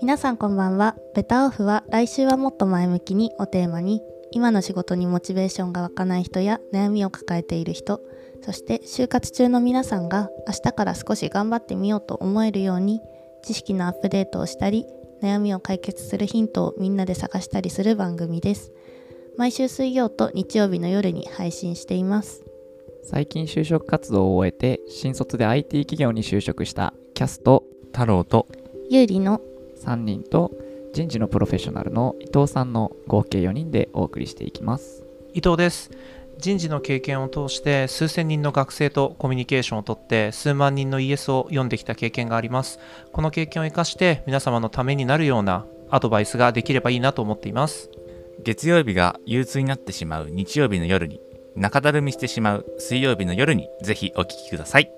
皆さんこんばんは。ベタオフは来週はもっと前向きにをテーマに今の仕事にモチベーションが湧かない人や悩みを抱えている人そして就活中の皆さんが明日から少し頑張ってみようと思えるように知識のアップデートをしたり悩みを解決するヒントをみんなで探したりする番組です。毎週水曜と日曜日の夜に配信しています。最近就職活動を終えて新卒で IT 企業に就職したキャスト太郎と有利の3人と人事のプロフェッショナルの伊藤さんの合計4人でお送りしていきます。伊藤です。人事の経験を通して数千人の学生とコミュニケーションをとって数万人の ES を読んできた経験があります。この経験を生かして皆様のためになるようなアドバイスができればいいなと思っています。月曜日が憂鬱になってしまう日曜日の夜に中だるみしてしまう水曜日の夜にぜひお聞きください